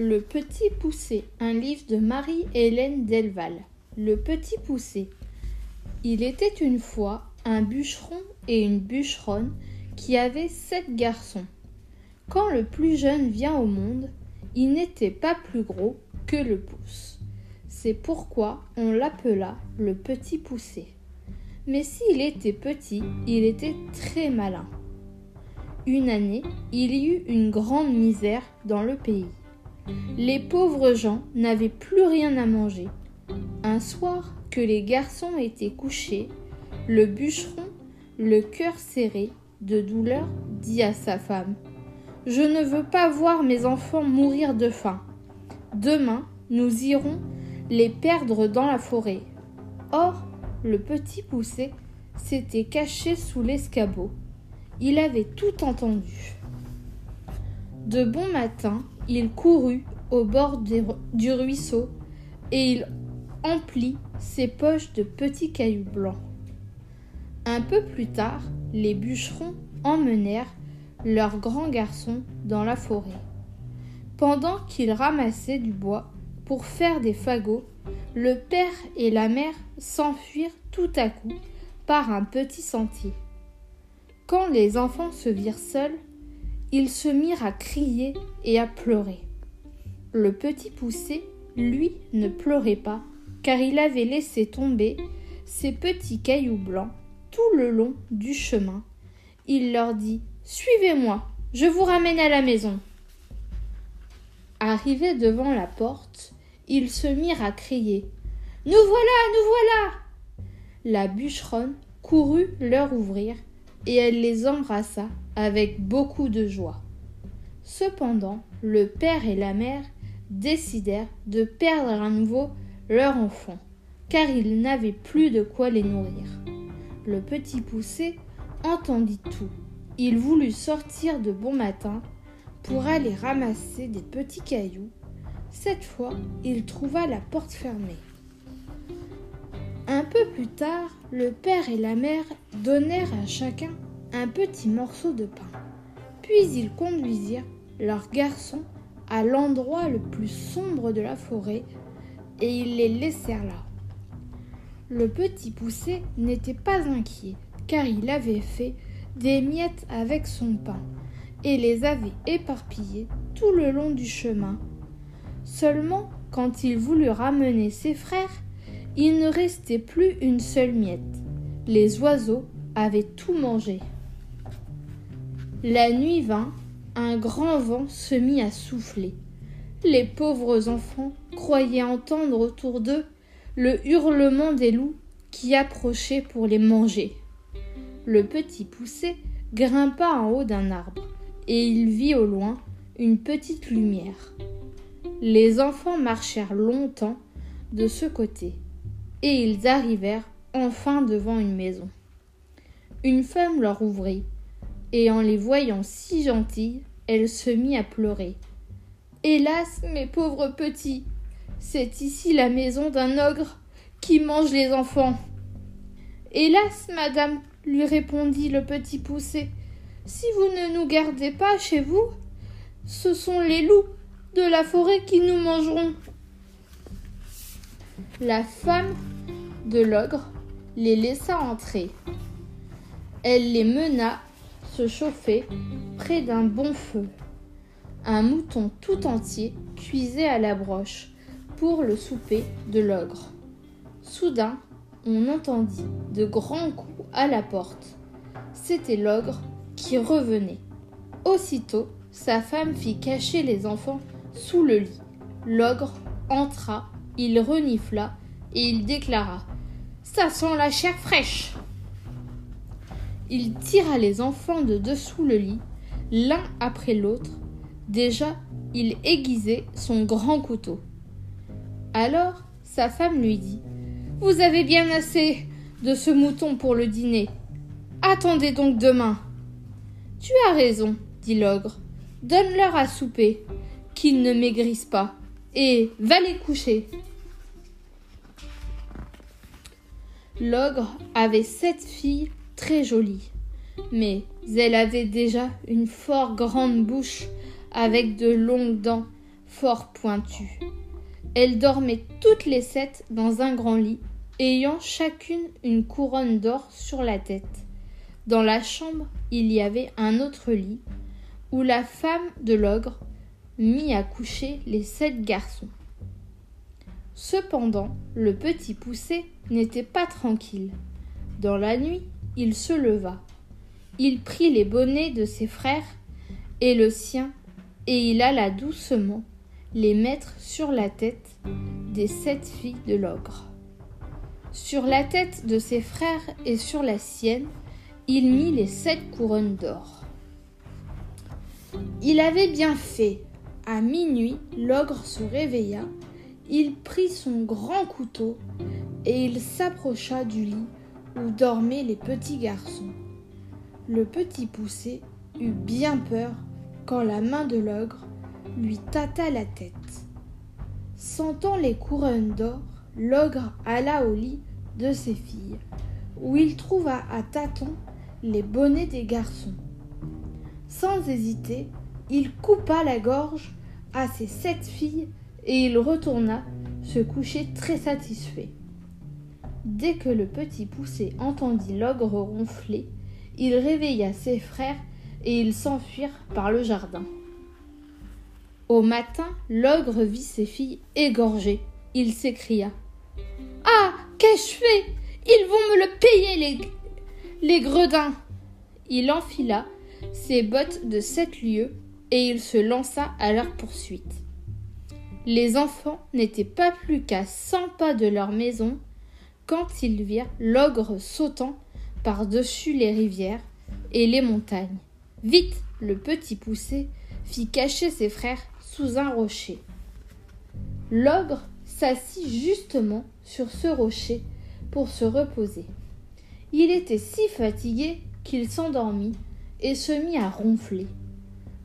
Le Petit Poussé, un livre de Marie-Hélène Delval. Le Petit Poussé. Il était une fois un bûcheron et une bûcheronne qui avaient sept garçons. Quand le plus jeune vient au monde, il n'était pas plus gros que le pouce. C'est pourquoi on l'appela le Petit Poussé. Mais s'il était petit, il était très malin. Une année, il y eut une grande misère dans le pays. Les pauvres gens n'avaient plus rien à manger. Un soir que les garçons étaient couchés, le bûcheron, le cœur serré de douleur, dit à sa femme Je ne veux pas voir mes enfants mourir de faim. Demain, nous irons les perdre dans la forêt. Or, le petit poussé s'était caché sous l'escabeau. Il avait tout entendu. De bon matin, il courut au bord du ruisseau et il emplit ses poches de petits cailloux blancs. Un peu plus tard, les bûcherons emmenèrent leur grand garçon dans la forêt. Pendant qu'ils ramassaient du bois pour faire des fagots, le père et la mère s'enfuirent tout à coup par un petit sentier. Quand les enfants se virent seuls, ils se mirent à crier et à pleurer. Le petit poussé, lui, ne pleurait pas, car il avait laissé tomber ses petits cailloux blancs tout le long du chemin. Il leur dit Suivez-moi, je vous ramène à la maison. Arrivés devant la porte, ils se mirent à crier Nous voilà, nous voilà La bûcheronne courut leur ouvrir et elle les embrassa avec beaucoup de joie. Cependant, le père et la mère décidèrent de perdre à nouveau leur enfant, car ils n'avaient plus de quoi les nourrir. Le petit poussé entendit tout. Il voulut sortir de bon matin pour aller ramasser des petits cailloux. Cette fois, il trouva la porte fermée. Un peu plus tard, le père et la mère donnèrent à chacun un petit morceau de pain. Puis ils conduisirent leur garçon à l'endroit le plus sombre de la forêt et ils les laissèrent là. Le petit poussé n'était pas inquiet car il avait fait des miettes avec son pain et les avait éparpillées tout le long du chemin. Seulement, quand il voulut ramener ses frères, il ne restait plus une seule miette. Les oiseaux avaient tout mangé. La nuit vint, un grand vent se mit à souffler. Les pauvres enfants croyaient entendre autour d'eux le hurlement des loups qui approchaient pour les manger. Le petit poussé grimpa en haut d'un arbre et il vit au loin une petite lumière. Les enfants marchèrent longtemps de ce côté et ils arrivèrent enfin devant une maison. Une femme leur ouvrit, et en les voyant si gentilles, elle se mit à pleurer. Hélas, mes pauvres petits, c'est ici la maison d'un ogre qui mange les enfants. Hélas, madame, lui répondit le petit poussé, si vous ne nous gardez pas chez vous, ce sont les loups de la forêt qui nous mangeront. La femme de l'ogre les laissa entrer. Elle les mena se chauffer près d'un bon feu. Un mouton tout entier cuisait à la broche pour le souper de l'ogre. Soudain, on entendit de grands coups à la porte. C'était l'ogre qui revenait. Aussitôt, sa femme fit cacher les enfants sous le lit. L'ogre entra, il renifla et il déclara Ça sent la chair fraîche. Il tira les enfants de dessous le lit, l'un après l'autre. Déjà, il aiguisait son grand couteau. Alors, sa femme lui dit Vous avez bien assez de ce mouton pour le dîner. Attendez donc demain. Tu as raison, dit l'ogre. Donne-leur à souper, qu'ils ne maigrissent pas, et va les coucher. L'ogre avait sept filles très jolies, mais elle avait déjà une fort grande bouche avec de longues dents fort pointues. Elles dormaient toutes les sept dans un grand lit, ayant chacune une couronne d'or sur la tête. Dans la chambre, il y avait un autre lit, où la femme de l'ogre mit à coucher les sept garçons. Cependant, le petit poussé n'était pas tranquille. Dans la nuit, il se leva. Il prit les bonnets de ses frères et le sien, et il alla doucement les mettre sur la tête des sept filles de l'ogre. Sur la tête de ses frères et sur la sienne, il mit les sept couronnes d'or. Il avait bien fait. À minuit, l'ogre se réveilla, il prit son grand couteau et il s'approcha du lit dormaient les petits garçons. Le petit poussé eut bien peur quand la main de l'ogre lui tâta la tête. Sentant les couronnes d'or, l'ogre alla au lit de ses filles, où il trouva à tâtons les bonnets des garçons. Sans hésiter, il coupa la gorge à ses sept filles et il retourna se coucher très satisfait. Dès que le petit poussé entendit l'ogre ronfler, il réveilla ses frères et ils s'enfuirent par le jardin. Au matin, l'ogre vit ses filles égorgées. Il s'écria Ah Qu'ai-je fait? Ils vont me le payer, les, les gredins Il enfila ses bottes de sept lieues et il se lança à leur poursuite. Les enfants n'étaient pas plus qu'à cent pas de leur maison quand ils virent l'ogre sautant par-dessus les rivières et les montagnes. Vite, le petit poussé fit cacher ses frères sous un rocher. L'ogre s'assit justement sur ce rocher pour se reposer. Il était si fatigué qu'il s'endormit et se mit à ronfler.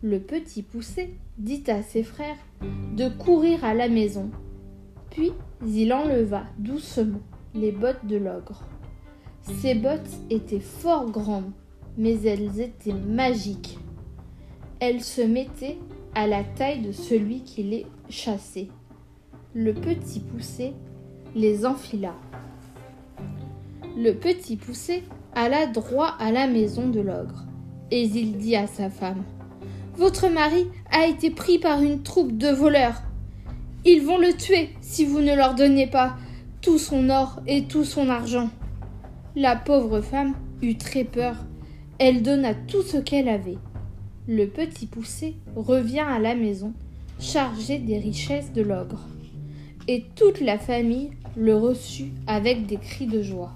Le petit poussé dit à ses frères de courir à la maison. Puis il enleva doucement les bottes de l'ogre. Ces bottes étaient fort grandes, mais elles étaient magiques. Elles se mettaient à la taille de celui qui les chassait. Le petit poussé les enfila. Le petit poussé alla droit à la maison de l'ogre, et il dit à sa femme Votre mari a été pris par une troupe de voleurs. Ils vont le tuer si vous ne leur donnez pas tout son or et tout son argent. La pauvre femme eut très peur. Elle donna tout ce qu'elle avait. Le petit poussé revient à la maison, chargé des richesses de l'ogre. Et toute la famille le reçut avec des cris de joie.